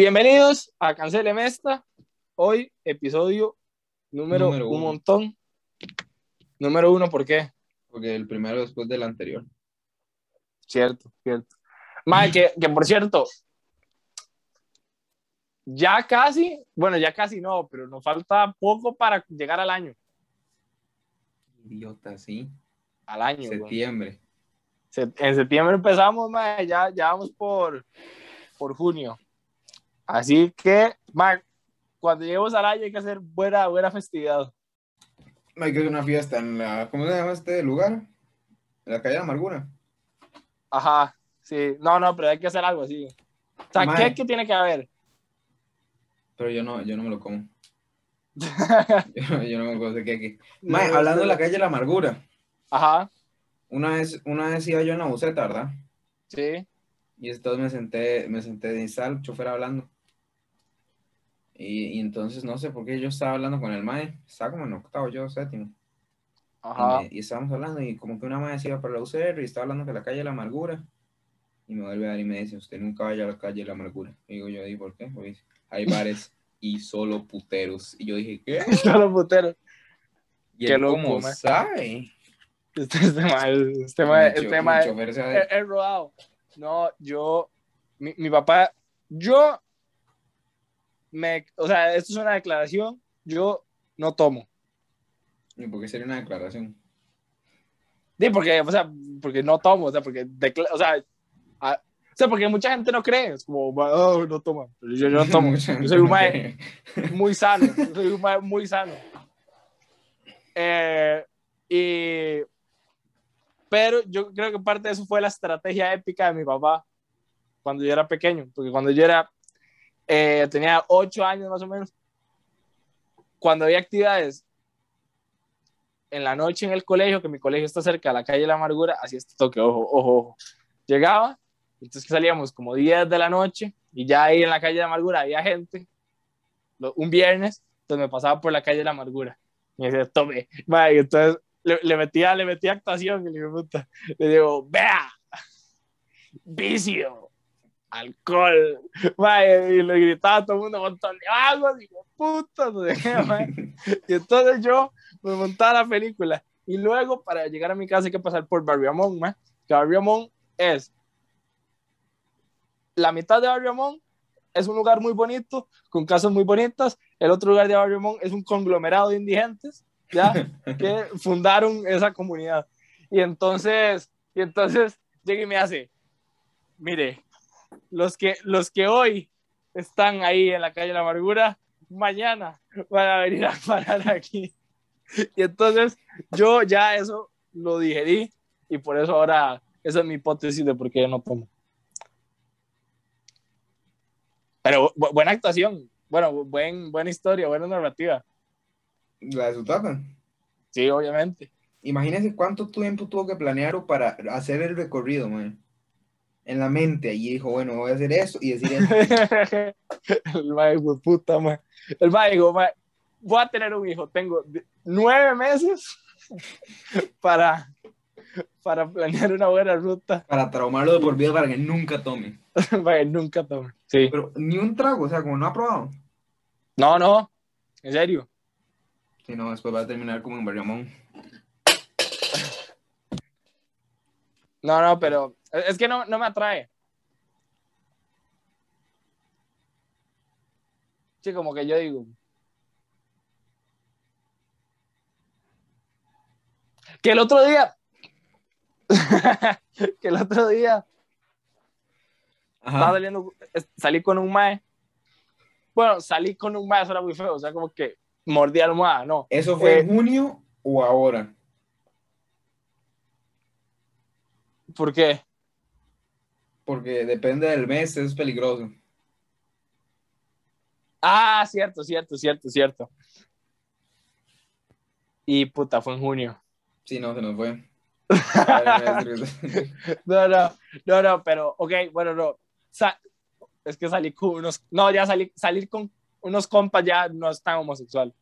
Bienvenidos a Cancele Mesta. Hoy, episodio número, Número un montón. Número uno, ¿por qué? Porque el primero después del anterior. Cierto, cierto. Mae, que, que por cierto, ya casi, bueno, ya casi no, pero nos falta poco para llegar al año. Idiota, sí. Al año. Septiembre. Se- En septiembre empezamos, mae, ya, ya vamos por, por junio. Así que, mae, cuando lleguemos al año hay que hacer buena, buena festividad. Hay que hacer una fiesta en la. ¿Cómo se llama este lugar? En la calle de la Amargura. Ajá, sí. No, no, pero hay que hacer algo así. O sea. ¿qué, qué tiene que haber? Pero yo no, yo no me lo como. Yo, yo no me como ese queque. Mae, hablando de la calle de la Amargura. Ajá, Una vez, una vez iba yo en la buseta, ¿verdad? sí. Y entonces me senté, me senté de el chofer hablando. Y, y entonces no sé por qué yo estaba hablando con el mae. Estaba como en octavo, yo séptimo. Ajá. Y, y estábamos hablando y como que una se iba para la UCR y estaba hablando de la calle de la amargura. Y me vuelve a dar y me dice, usted nunca vaya a la calle de la amargura. Y digo yo, ¿y por qué? Porque hay bares y solo puteros. Y yo dije, ¿qué? Solo putero. Y él, loco, ¿cómo mae. sabe? Este, este mae, este mae, Mi cho- este mae, he, de- he rodado. No, yo, mi, mi papá, yo, me, o sea, esto es una declaración, yo no tomo. ¿Y por qué sería una declaración? Sí, porque, o sea, porque no tomo, o sea, porque, o sea, a- o sea, porque mucha gente no cree, es como, oh, no toma, yo, yo no tomo, yo soy un mae muy sano, yo soy un mae muy sano. Eh, y, pero yo creo que parte de eso fue la estrategia épica de mi papá cuando yo era pequeño, porque cuando yo era, eh, tenía ocho años más o menos, cuando había actividades en la noche en el colegio, que mi colegio está cerca de la calle de la amargura, así este toque, ojo, ojo, ojo. Llegaba, entonces salíamos como 10 de la noche y ya ahí en la calle de la amargura había gente, un viernes, entonces me pasaba por la calle de la amargura. Y me decía, tome, entonces le, le metía, le metía actuación y le le digo, vea, vicio, alcohol, mae, y le gritaba a todo el mundo, montón de agua, digo, puta, no sé qué, mae. Y entonces yo me montaba la película. Y luego, para llegar a mi casa, hay que pasar por Barrio Amón, ma, que Barrio Amón es la mitad de Barrio Amón es un lugar muy bonito, con casas muy bonitas. El otro lugar de Barrio Amón es un conglomerado de indigentes, ¿ya? que fundaron esa comunidad. Y entonces, y entonces llega y me hace, mire, los que, los que hoy están ahí en la calle de la amargura, mañana van a venir a parar aquí. Y entonces yo ya eso lo digerí y por eso ahora esa es mi hipótesis de por qué yo no tomo. Pero bu- buena actuación, bueno, buen, buena historia, buena narrativa. La de su tata. Sí, obviamente. Imagínense cuánto tiempo tuvo que planear para hacer el recorrido, man. En la mente, y dijo, bueno, voy a hacer eso y decir eso. El mae, puta, mae. El mae dijo, mae, voy a tener un hijo, tengo nueve meses para, para planear una buena ruta para traumarlo de por vida para que nunca tome. para que nunca tome. Sí. Pero ni un trago, o sea, como no ha probado. No, no, en serio. Si no, después va a terminar como en Bergamón. No, no, pero es que no, no me atrae. Sí, como que yo digo. Que el otro día. que el otro día estaba saliendo, salí con un mae. Bueno, salí con un mae, eso era muy feo, o sea, como que mordí almohada, no. ¿Eso fue Eh, en junio o ahora? ¿Por qué? Porque depende del mes, es peligroso. Ah, cierto, cierto, cierto, cierto. Y puta, fue en junio. Sí, no, se nos fue. No, no, no, no, pero, ok, bueno, no. Sa- es que salí con unos, no, ya salí, salir con unos compas ya no es tan homosexual.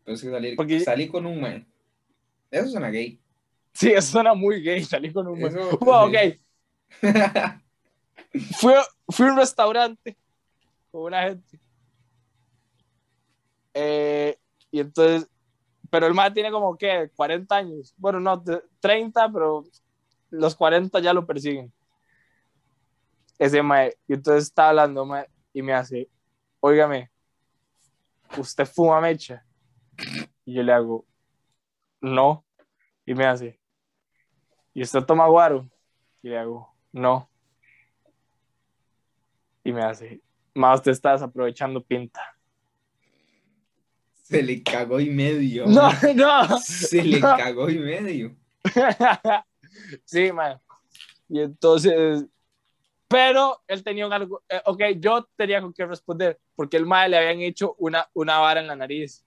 Entonces que salir, Porque- salí con un man. Eso suena gay. Sí, eso suena muy gay, salí con un... Eso- Bueno, ok, fue, fui a un restaurante con una gente. Eh, y entonces, pero el mae tiene como que 40 años. Bueno, no, 30, pero los 40 ya lo persiguen. Ese mae. Y entonces está hablando, mae, y me hace, óigame, ¿usted fuma mecha? Y yo le hago, no. Y me hace, ¿y usted toma guaro? Y le hago, no. Y me hace, más te estás aprovechando pinta. Se le cagó y medio. No, man. no. Se le no. cagó y medio. sí, man. Y entonces, pero él tenía un algo, eh, ok, yo tenía con qué responder, porque el mae le habían hecho una, una vara en la nariz,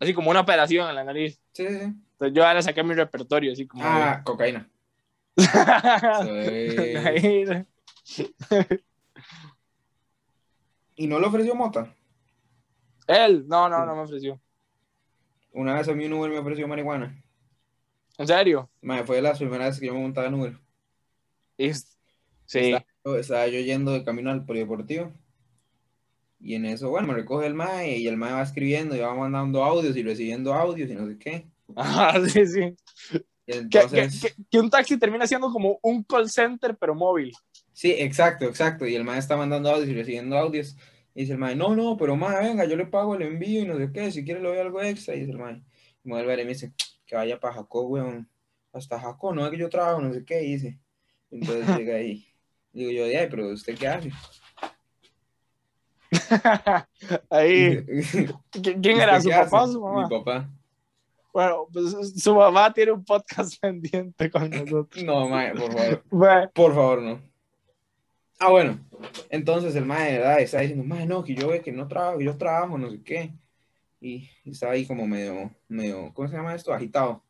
así como una operación en la nariz. Sí, sí. Entonces yo ahora saqué mi repertorio, así como... Ah, cocaína. ¿Y no le ofreció mota? él, no, no, no me ofreció. Una vez a mí un Uber me ofreció marihuana. ¿En serio? Mae, fue de las primeras veces que yo me montaba en Uber. Y- sí. Estaba, yo- estaba yo yendo de camino al polideportivo. Y en eso, bueno, me recoge el mae y el mae va escribiendo y va mandando audios y recibiendo audios y no sé qué. Ajá, sí, sí. Y Que, entonces, que- que- que un taxi termina siendo como un call center, pero móvil. sí, exacto, exacto. Y el mae está mandando audios y recibiendo audios. Y dice el mae, no, no, pero mae, venga, yo le pago el envío y no sé qué, si quiere le doy algo extra. Y dice el mae, y me vuelve a ver y me dice, que vaya para Jacó, weón. Hasta Jacó, no es que yo trabajo, no sé qué, y dice. Entonces llega ahí. Digo yo, ay, pero ¿usted qué hace? Ahí. ¿Qui- ¿Quién era? ¿Usted ¿Su papá o su mamá? Mi papá. Bueno, pues su mamá tiene un podcast pendiente con nosotros. No, mae, por favor. Bueno, Por favor, no. Ah, bueno. Entonces el mae, ¿verdad? Está diciendo, mae, no, que yo ve que no trabajo, que yo trabajo, no sé qué. Y, y estaba ahí como medio, medio, ¿cómo se llama esto? Agitado.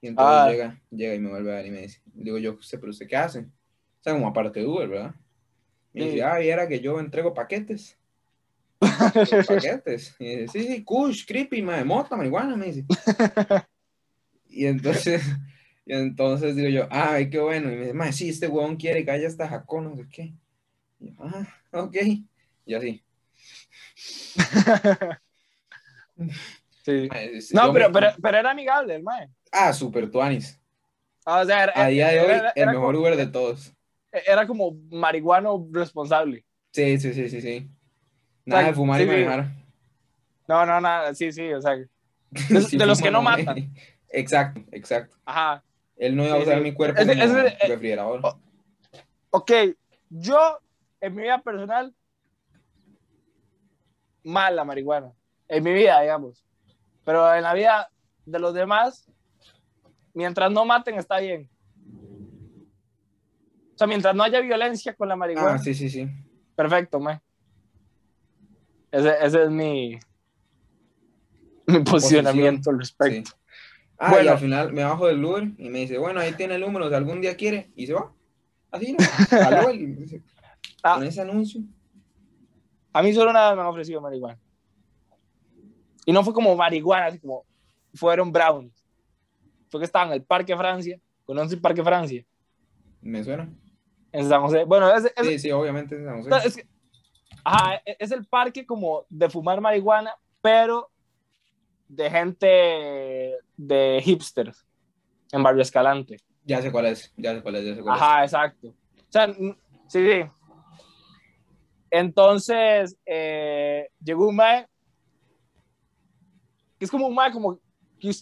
Y entonces Ah. llega, llega y me vuelve a ver y me dice, digo yo, usted, pero usted qué hace? O sea, como aparte de Uber, ¿verdad? Y Sí. dice, ah, viera que yo entrego paquetes. Los paquetes. Y dice, sí, sí, kush, creepy, mae, mota, marihuana, me dice. Y entonces, y entonces digo yo, ay, qué bueno. Y me dice, mae, sí, este huevón quiere que haya hasta Jacó, no sé qué. Y yo, ah, ok. Y así. sí. No, yo pero, me- pero, pero era amigable el mae. Ah, super tuanis. Ah, O sea, era, A día de hoy, era- el era mejor como, Uber de todos. era como marihuano responsable. Sí, sí, sí, sí, sí. Nada de fumar sí, y sí. manejar. No, no, nada, sí, sí, o sea, de, los que no matan. Exacto, exacto. Ajá. Él no iba a usar mi cuerpo como ese- eh, refrigerador. Ok, yo en mi vida personal, mal la marihuana. En mi vida, digamos. Pero en la vida de los demás, mientras no maten, está bien. O sea, mientras no haya violencia con la marihuana, Ah, sí, sí, sí. perfecto, me. Ese, ese es mi, mi posicionamiento al respecto. Sí. Ah, y Bueno. al final me bajo del Uber y me dice, bueno, ahí tiene el número, si algún día quiere, y se va. Así, ¿no? Y Ah. con ese anuncio. A mí solo vez me han ofrecido marihuana. Y no fue como marihuana, así como fueron brownies. Fue que estaba en el Parque Francia. ¿Conoces el Parque Francia? Me suena. En San José. Bueno, es, es- Sí, sí, obviamente. en San José. es que- ajá, e, es el parque como de fumar marihuana, pero de gente de hipsters en Barrio Escalante. Ya sé cuál es, ya sé cuál es, ya sé cuál es. Ajá, exacto. O sea, sí, sí. Entonces, eh, llegó un mae, que es como un mae como que, o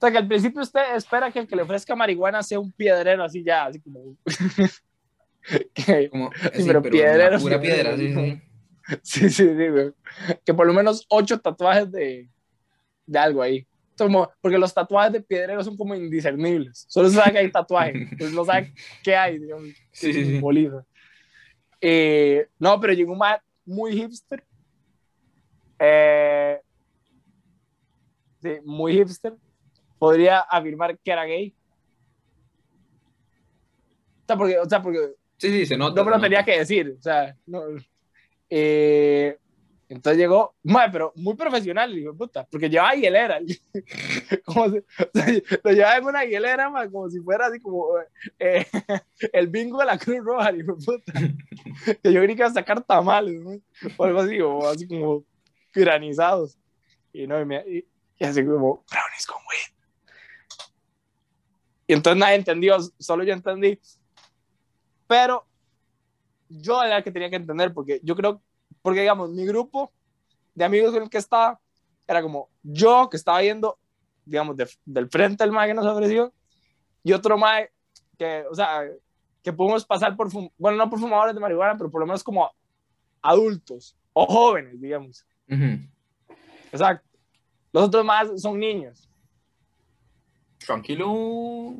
sea, que al principio usted espera que el que le ofrezca marihuana sea un piedrero así ya, así como... que- Como, Sí, pero una pura piedra, sí, sí. sí, sí, sí, güey. Que por lo menos ocho tatuajes de, de algo ahí. Como, porque los tatuajes de piedrero son como indiscernibles. Solo se sabe que hay tatuajes, pues no sabe qué hay, digamos. Sí, sí, sí. simboliza. Eh, no, pero llegó un man muy hipster. Eh, sí, muy hipster. Podría afirmar que era gay. O sea, porque, o sea, porque Sí, sí, se nota. no me lo tenía que decir. O sea, no. Eh, Entonces llegó, mae, pero muy profesional, hijo puta, porque llevaba hielera. como si, o sea, lo llevaba en una hielera, mae, como si fuera así como eh, el bingo de la Cruz Roja, hijo puta. que yo creí que iba a sacar tamales, ¿no? o algo así, o así como granizados. Y no, y, me, y, y así como, brownies con weed. Y entonces nadie entendió, solo yo entendí. Pero yo era el que tenía que entender, porque yo creo, porque digamos, mi grupo de amigos con el que estaba, era como yo que estaba yendo, digamos, de, del frente del MAE que nos ofreció, y otro MAE que, o sea, que pudimos pasar por, bueno, no por fumadores de marihuana, pero por lo menos como adultos o jóvenes, digamos. Uh -huh. Exacto. Los otros más son niños. Tranquilo.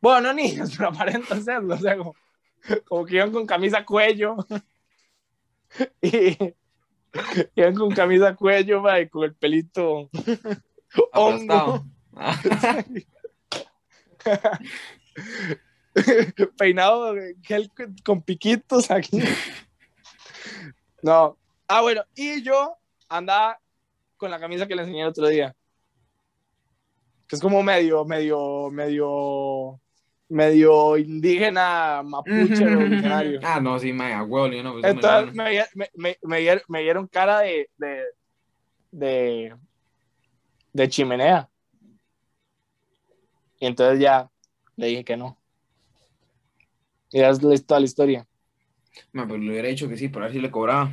Bueno, no niños, pero aparentan serlo. O sea, como, como que iban con camisa cuello. y iban con camisa cuello, y con el pelito hongo. Peinado gel con piquitos aquí. No. Ah, bueno, y yo andaba con la camisa que le enseñé el otro día. Que es como medio, medio, medio, medio indígena, mapuche, originario. Ah, no, sí, me huevo, yo no. Pues Entonces me, me, me, me, dieron, me dieron cara de, de, de, de chimenea. Y entonces ya le dije que no. Y ya es toda la historia. Man, pues le hubiera dicho que sí, para ver si le cobraba.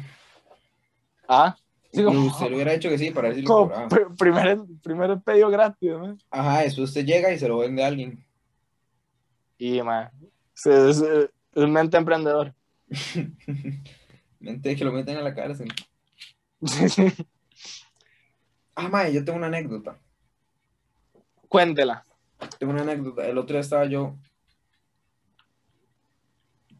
Ah, sí, como, usted le hubiera dicho que sí, para ver si le cobraba. Pr primer, primer pedido gratis, ¿no? Ajá, eso usted llega y se lo vende a alguien. Y, man, es, es, es mente emprendedor. mente que lo meten a la cárcel. Sí, sí. Ah, mae, yo tengo una anécdota. Cuéntela. Tengo una anécdota. El otro día estaba yo.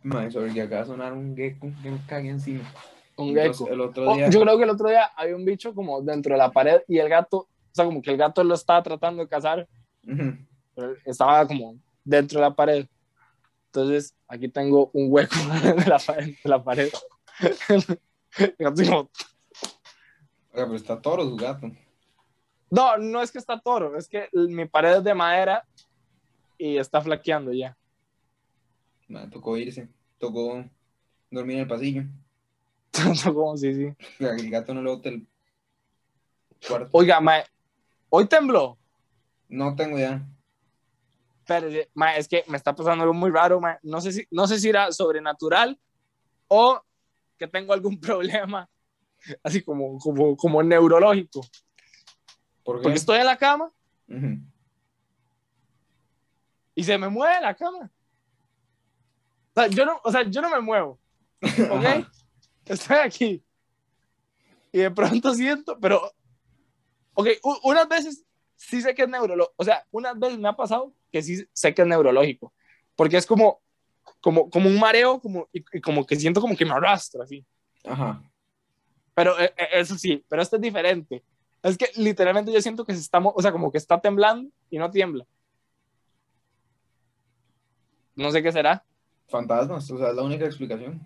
Mae, sobre que acaba de sonar un gecko que me cague encima. Un Entonces, gecko. el otro día. Oh, yo creo que el otro día había un bicho como dentro de la pared y el gato, o sea, como que el gato lo estaba tratando de cazar, pero estaba como dentro de la pared. Entonces, aquí tengo un hueco de la pared. De la pared. Oiga, pero está toro su gato. no, no es que está toro, es que mi pared es de madera y está flaqueando ya. Tocó irse. Tocó dormir en el pasillo. como sí, sí. El gato no le bota el cuarto. Oiga, mae, hoy tembló. No tengo idea. Pero, mae, es que me está pasando algo muy raro, mae. No sé si, no sé si era sobrenatural o que tengo algún problema, así como, como, como neurológico. ¿Por? Porque estoy en la cama Ujú. y se me mueve la cama. O sea, yo no, o sea, yo no me muevo, ¿ok? Estoy aquí. Y de pronto siento, pero, ok, unas veces sí sé que es neurológico, o sea, unas veces me ha pasado que sí sé que es neurológico, porque es como, como, como un mareo, como, y, y como que siento como que me arrastra, así. Ajá. Pero eh, eh, eso sí, pero esto es diferente. Es que literalmente yo siento que se está, o sea, como que está temblando y no tiembla. No sé qué será. Fantasmas, o sea, es la única explicación.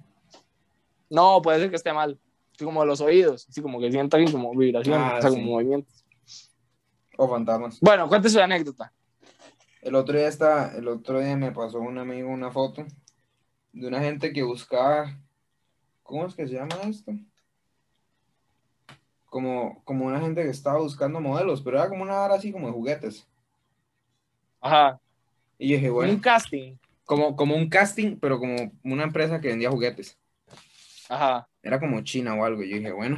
No, puede ser que esté mal. Como los oídos, así como que siento aquí como vibración, Ah, o sea, sí. como movimientos. O fantasmas. Bueno, cuente su anécdota. El otro día está, el otro día me pasó un amigo una foto de una gente que buscaba, ¿cómo es que se llama esto? Como, como una gente que estaba buscando modelos, pero era como una hora así como de juguetes. Ajá. Y yo dije, Un bueno, casting. como, como un casting, pero como una empresa que vendía juguetes. Ajá. Era como China o algo. Y yo dije, bueno,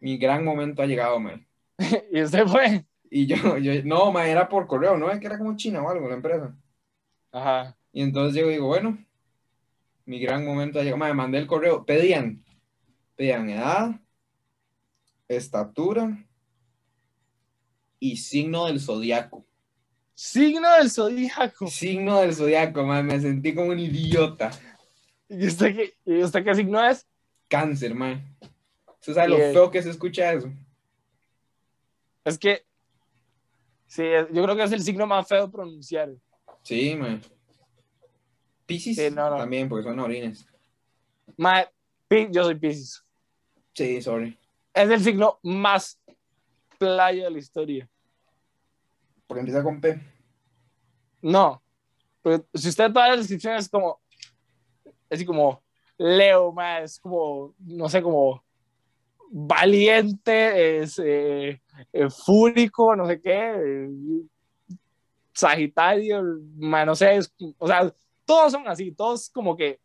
mi gran momento ha llegado, man. y usted fue. Y yo, yo, no, man, era por correo, no es que era como China o algo la empresa. Ajá. Y entonces yo digo, bueno, mi gran momento ha llegado. Me mandé el correo. Pedían, pedían edad, estatura y signo del zodiaco. Signo del zodíaco. Signo del zodiaco, man. Me sentí como un idiota. ¿Y usted qué, y usted qué signo es? Cáncer, man. ¿Usted sabe lo feo que se escucha eso? Es que. Sí, es- yo creo que es el signo más feo de pronunciar. Sí, man. Piscis Sí, no, no. también, porque son orines. Ma, yo soy Pisces. Sí, sorry. Es el signo más playa de la historia. Porque empieza con P. No. Si usted toda la descripción es como. Así como. Leo, ma, es como. No sé, como. Valiente, es eh, eh, fúrico, no sé qué. eh, Sagitario, ma, no sé. es- o sea, todos son así. Todos como que.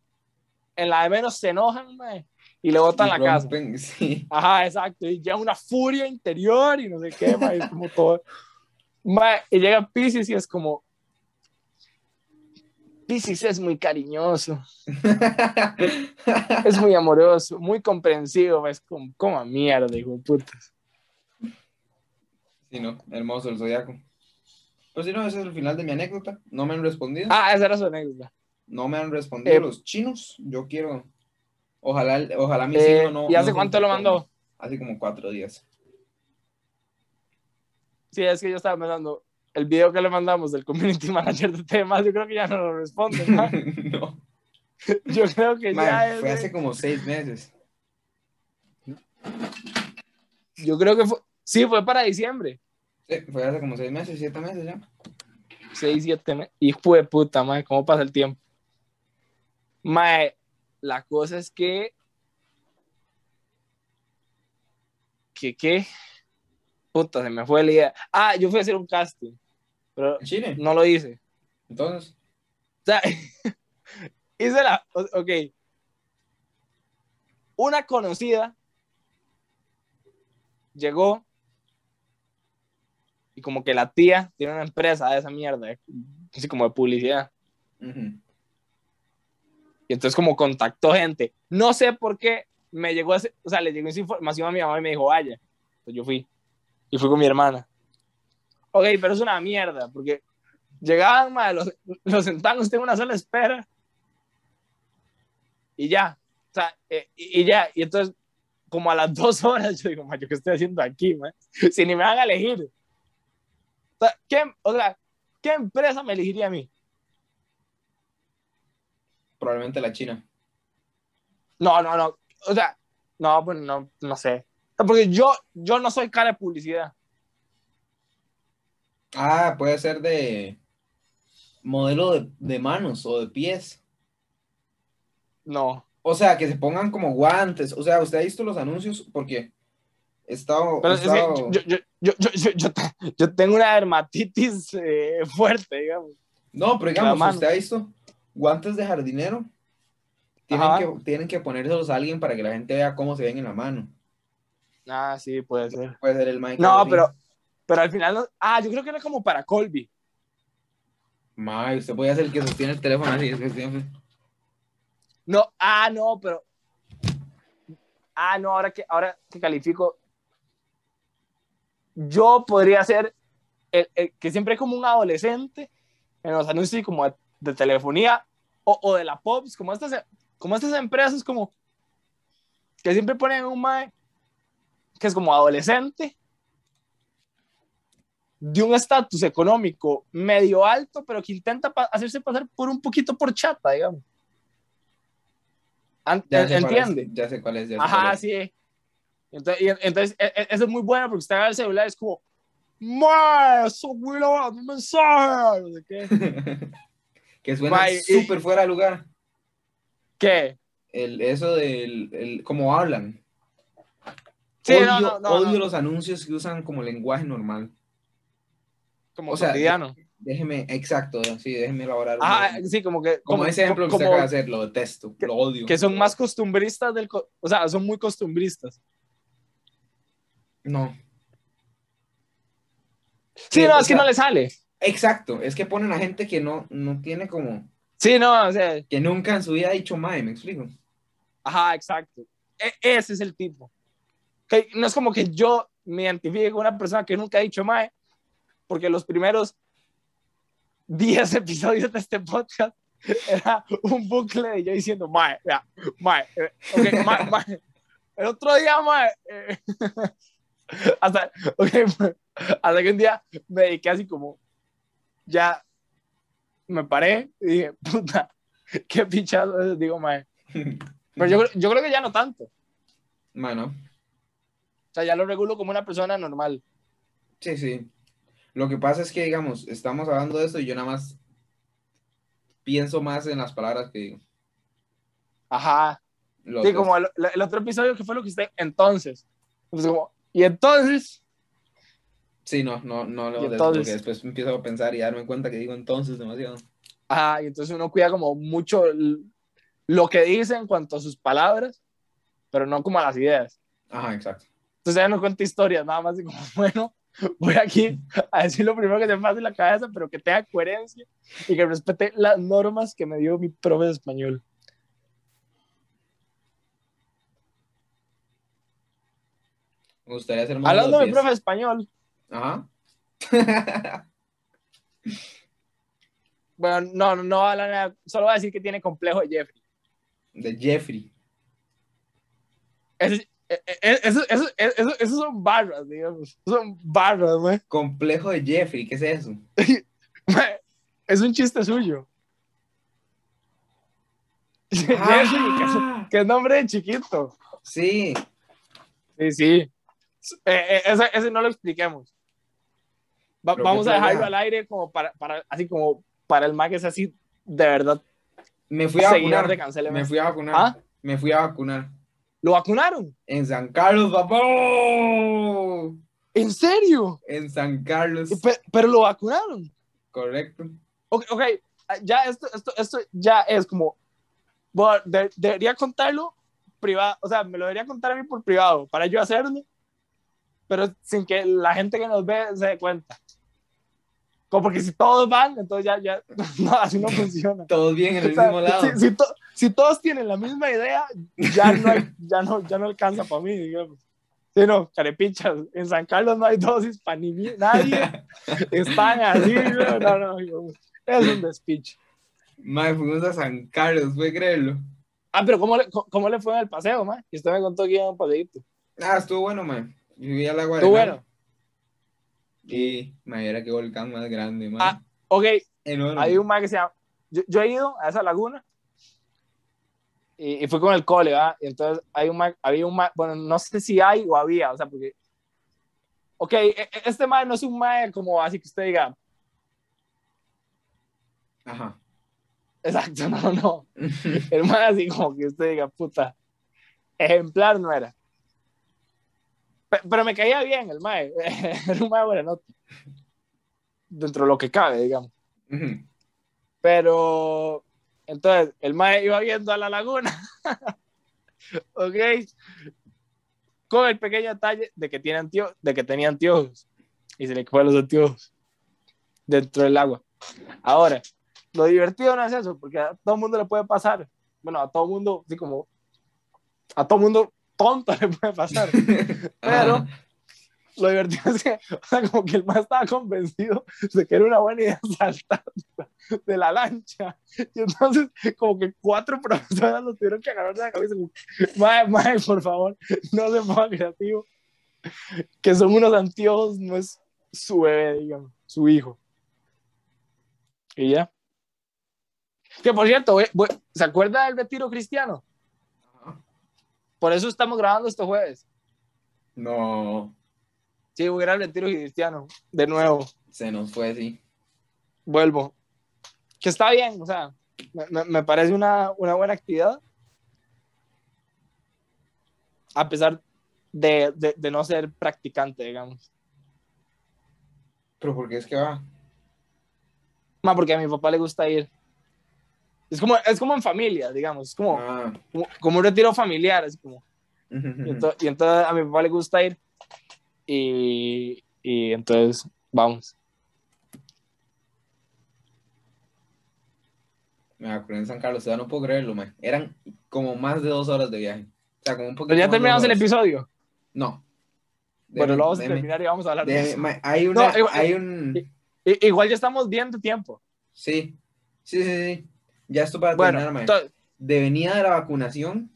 En la de menos se enojan, ma, y le botan la casa. Rompen, Sí. Ajá, exacto. Y ya una furia interior y no sé qué, ma, es como todo. Y llega Pisces y es como. Pisces es muy cariñoso, es muy amoroso, muy comprensivo, es como, como a mierda, hijo de putas. Sí, no, hermoso el zodiaco. Pues sí, no, ese es el final de mi anécdota. No me han respondido. Ah, esa era su anécdota. No me han respondido Eh, los chinos. Yo quiero. Ojalá, ojalá mi Eh, signo no. ¿Y hace no cuánto lo mandó? Hace como cuatro días. Sí, es que yo estaba pensando, el video que le mandamos del community manager de temas, yo creo que ya no lo responde. ma. no. Yo creo que Man, ya es. fue hace como seis meses. Yo creo que fue. Sí, fue para diciembre. Sí, fue hace como seis meses, siete meses ya. 6, 7 meses. Hijo de puta, mae, ¿cómo pasa el tiempo? Mae, la cosa es que. ¿Qué qué? Puta, se me fue la idea. Ah, yo fui a hacer un casting, pero ¿En Chile? no lo hice. Entonces, O sea, hice la. Ok. Una conocida llegó y como que la tía tiene una empresa de esa mierda, así como de publicidad. Y entonces como contactó gente. No sé por qué me llegó ese, o sea, le llegó esa información a mi mamá y me dijo, vaya. Entonces yo fui. Y fui con mi hermana. Ok, pero es una mierda, porque llegaban, madre, los, los sentaban usted en una sola espera. Y ya. O sea, eh, y, y ya. Y entonces, como a las dos horas, yo digo, "Ma, ¿yo qué estoy haciendo aquí, man? Si ni me van a elegir. O sea, ¿qué, o sea, ¿qué empresa me elegiría a mí? probablemente la China. No, no, no. O sea, no, pues no, no sé. Porque yo, yo no soy cara de publicidad. Ah, puede ser de modelo de, de manos o de pies. No. O sea, que se pongan como guantes. O sea, ¿usted ha visto los anuncios? Porque he estado... Pero he es que estado- yo, yo, yo, yo, yo, yo te- yo tengo una dermatitis eh, fuerte, digamos. No, pero digamos. ¿usted ha visto guantes de jardinero? Tienen Ajá. que, tienen que ponérselos a alguien para que la gente vea cómo se ven en la mano. Ah, sí, puede ser. Puede ser el Mike. No, pero, pero al final, no- ah, yo creo que era como para Colby. Mae, usted puede ser el que sostiene el teléfono así. es que siempre- No, ah, no, pero. Ah, no, ahora que, ahora que califico. Yo podría ser el, el que siempre como un adolescente en los anuncios como de, de telefonía o, o de la Pops, como estas, como estas empresas como que siempre ponen un mae que es como adolescente de un estatus económico medio alto, pero que intenta pa- hacerse pasar por un poquito por chata, digamos. Ya sé cuál es, ¿Entiende? ya sé cuál es. sé cuál Ajá, es. sí. Entonces, y- entonces e- eso es muy bueno porque usted agarra el celular y es como, ¡Mae! ¡Eso mandó un mensaje! No sé qué. que suena súper fuera de lugar. ¿Qué? El, eso del el, cómo hablan. Sí, odio no, no, no, odio los anuncios que usan como lenguaje normal. Como o sea, cotidiano. Déjeme, exacto, sí, déjeme elaborar. momento. sí, como que. como, ese ejemplo que como usted acaba de hacer, lo detesto, lo odio. Que son más costumbristas del. O sea, son muy costumbristas. No, Sí, Sí, no, es que sea- no le sale. exacto, es que ponen a gente que no, no tiene como, Sí, no, o sea, que nunca en su vida ha dicho mae, me explico. ajá, exacto. E- ese es el tipo. Que no es como que yo me identifique con una persona que nunca ha dicho mae, porque los primeros 10 episodios de este podcast era un bucle de yo diciendo mae, vea, mae, eh, ok, mae, mae. El otro día, mae, eh, hasta, ok, hasta que un día me dediqué así como, ya me paré y dije, puta, qué pichazo, digo, mae. Pero yo, yo creo que ya no tanto. Bueno, O sea, ya lo regulo como una persona normal. sí, sí. Lo que pasa es que, digamos, estamos hablando de esto y yo nada más pienso más en las palabras que digo. Ajá. Lo Sí, otro como el, el otro episodio que fue lo que usted entonces. Pues como, y entonces, Sí, no, no, no lo entonces- porque después empiezo a pensar y darme cuenta que digo entonces demasiado. ajá, y entonces uno cuida como mucho lo que dice en cuanto a sus palabras, pero no como a las ideas. Ajá, exacto. Entonces ya no cuenta historias, nada más y como, bueno, voy aquí a decir lo primero que se me pase en la cabeza, pero que tenga coherencia y que respete las normas que me dio mi profe de español. Me gustaría hacer más Hablando de mi profe de español, Ajá. bueno, no, no, no va a hablar nada, solo voy a decir que tiene complejo de Jeffrey. De Jeffrey. Ese- e- e- Eso, eso, eso, eso son barras, digamos. Son barras, güey. Complejo de Jeffrey, ¿qué es eso? Es un chiste suyo. Jeffrey, que es, Ah, que es nombre de chiquito. sí, Sí, sí. Eh, eh, ese, ese no lo expliquemos. Va- vamos a dejarlo al aire como para, para, así como para el mag es así, de verdad, me fui a vacunar. de Me fui a vacunar. ¿Ah? Me fui a vacunar. ¿Lo vacunaron? En San Carlos, papá. ¿En serio? En San Carlos. Pe- pero lo vacunaron. Correcto. Ok, ok, ya esto, esto, esto ya es como, bueno, de- debería contarlo privado, o sea, me lo debería contar a mí por privado para yo hacerlo, pero sin que la gente que nos ve se dé cuenta. Como porque si todos van, entonces ya, ya, no, así no funciona. Todos bien en el O sea, mismo lado. si, si to- si todos tienen la misma idea, ya no, hay- ya no, ya no alcanza para mí, digamos. Sí, no, carepichas. En San Carlos no hay dosis para ni mí- nadie. Están así, no, no, no, es un despiche. Mae, fuimos a San Carlos, ¿puede creerlo? Ah, pero ¿cómo le, cómo le fue en el paseo, ma? Y usted me contó que iba a un paseíto. Ah, estuvo bueno, mae. Yo fui a la Estuvo bueno. Y, mae, era que volcán más grande, mae. Ah. Ok, Enorme. hay un ma que se llama... Yo, yo he ido a esa laguna y, y fui con el cole, ¿verdad? Y entonces hay un ma, había un ma, bueno, no sé si hay o había, o sea, porque... Ok, e- e- este ma no es un ma como así que usted diga, Ajá. exacto, no, no. El ma así como que usted diga, puta, ejemplar no era. Pe- Pero me caía bien el mae, era un mae buena. Dentro de lo que cabe, digamos. Ujú. Pero entonces el mae iba viendo a la laguna, ok, con el pequeño detalle de que, tiene antio- de que tenía anteojos y se le fue los anteojos dentro del agua. Ahora, lo divertido no es eso, porque a todo mundo le puede pasar. Bueno, a todo mundo, así como a todo mundo tonto le puede pasar. Pero Ajá. lo divertido es que, o sea, como que el más estaba convencido de que era una buena idea saltar de la lancha. Y entonces, como que cuatro profesoras lo tuvieron que agarrar de la cabeza. Mae, mae, por favor, no se ponga creativo. Que son unos anteojos, no es su bebé, digamos, su hijo. Y ya. Que por cierto, ¿se acuerda del retiro cristiano? Por eso estamos grabando este jueves. No, Sí, voy a ir al retiro cristiano. De nuevo, se nos fue, sí. vuelvo. Que está bien, o sea, me, parece una, una buena actividad. A pesar de, de- de no ser practicante, digamos. Pero porque es que va. Más porque a mi papá le gusta ir. Es como, es como en familia, digamos. Es como, Ah. como, como un retiro familiar. Así como. Y entonces, y entonces a mi papá le gusta ir. Y, y entonces vamos. Me vacuné en San Carlos, todavía no puedo creerlo, mae. Eran como más de dos horas de viaje. O sea, como un poquito Pero ya terminamos el episodio. No. Bueno, Deme- lo vamos a deme- terminar y vamos a hablar de eso. hay una, No, igual- hay un... Igual ya estamos bien de tiempo. Sí, sí, sí, sí. Ya esto para Bueno, terminar, mae. entonces, De venida de la vacunación,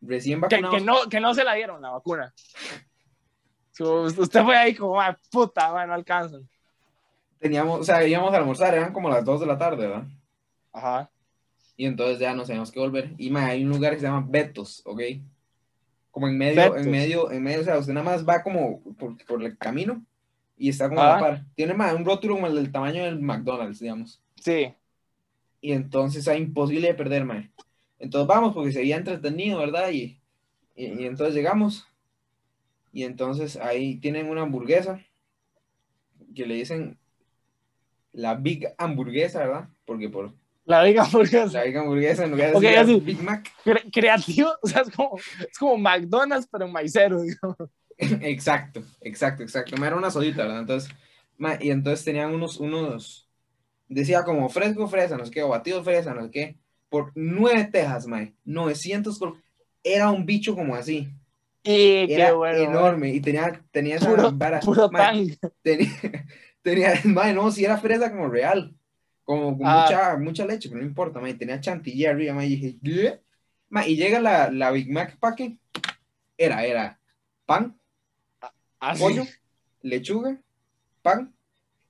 recién que, vacunados. que no, que no se la dieron la vacuna. Usted fue ahí como, "Ah, puta, man, no alcanzan. Teníamos, o sea, íbamos a almorzar, eran como las 2 de la tarde, ¿verdad? Ajá. Y entonces ya nos teníamos que volver. Y mae, hay un lugar que se llama Betos, ¿ok? Como en medio, Betos. en medio, en medio, o sea, usted nada más va como por, por el camino y está como a la par. Tiene más un rótulo como el del tamaño del McDonald's, digamos. Sí. Y entonces es imposible de perder, mae. Entonces vamos porque sería entretenido, ¿verdad? Y, y, y entonces llegamos. Y entonces ahí tienen una hamburguesa que le dicen la Big Hamburguesa, ¿verdad? Porque por La Big Hamburguesa. la Big Hamburguesa en lugar de Ok, decir así. Big Mac. Cre- creativo, o sea, es como, es como McDonald's, pero maicero, digamos. Exacto, exacto, exacto. Me era una sodita, ¿verdad? Entonces, ma, y entonces tenían unos, unos, decía como fresco fresa, no sé qué, o batido fresa, no sé qué, por nueve tejas, mae, 900 col- Era un bicho como así, Y qué era bueno. enorme, y tenía, tenía esa Puro- vara, Puro tang. tenía, tenía, mae, no, si era fresa como real, como con Ah. mucha, mucha leche, pero no importa, mae, tenía chantilly arriba, mae, y dije, y llega la, la Big Mac paque, era, era pan, Así. pollo, lechuga, pan,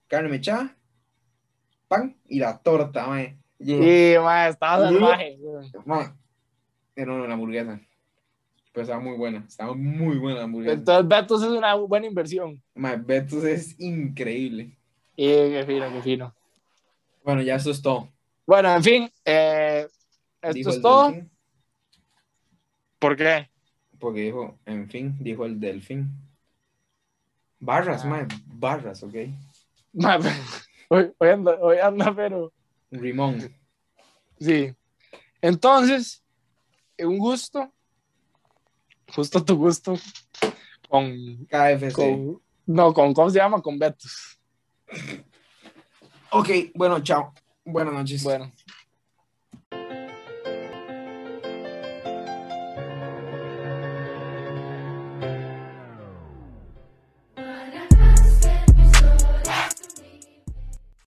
carne mechada, pan y la torta, mae. Y, mae, estaba salvaje. mae, era una hamburguesa. Pero estaba muy buena, estaba muy buena la hamburguesa. Entonces, Betos es una buena inversión. Mae, Betos es increíble. Y qué fino, qué fino. Bueno, ya eso es todo. Bueno, en fin, eh, esto Dijo es todo. delfín, ¿Por qué? porque dijo, en fin, dijo el delfín. Barras, Ah. mae, barras, ok. Mae, Hoy, hoy anda, hoy anda, pero Rimón. sí. Entonces, un gusto. Justo tu gusto. Con, KFC. con no, con, ¿cómo se llama? Con Betos. Ok, bueno, chao. Buenas noches. Bueno.